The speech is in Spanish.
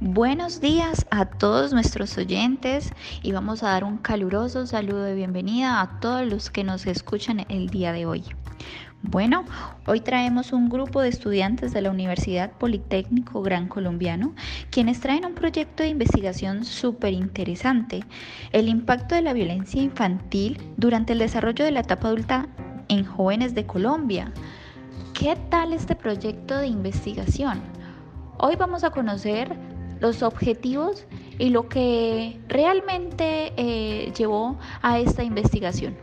Buenos días a todos nuestros oyentes y vamos a dar un caluroso saludo de bienvenida a todos los que nos escuchan el día de hoy. Bueno, hoy traemos un grupo de estudiantes de la Universidad Politécnico Gran Colombiano, quienes traen un proyecto de investigación súper interesante, el impacto de la violencia infantil durante el desarrollo de la etapa adulta en jóvenes de Colombia. ¿Qué tal este proyecto de investigación? Hoy vamos a conocer los objetivos y lo que realmente eh, llevó a esta investigación.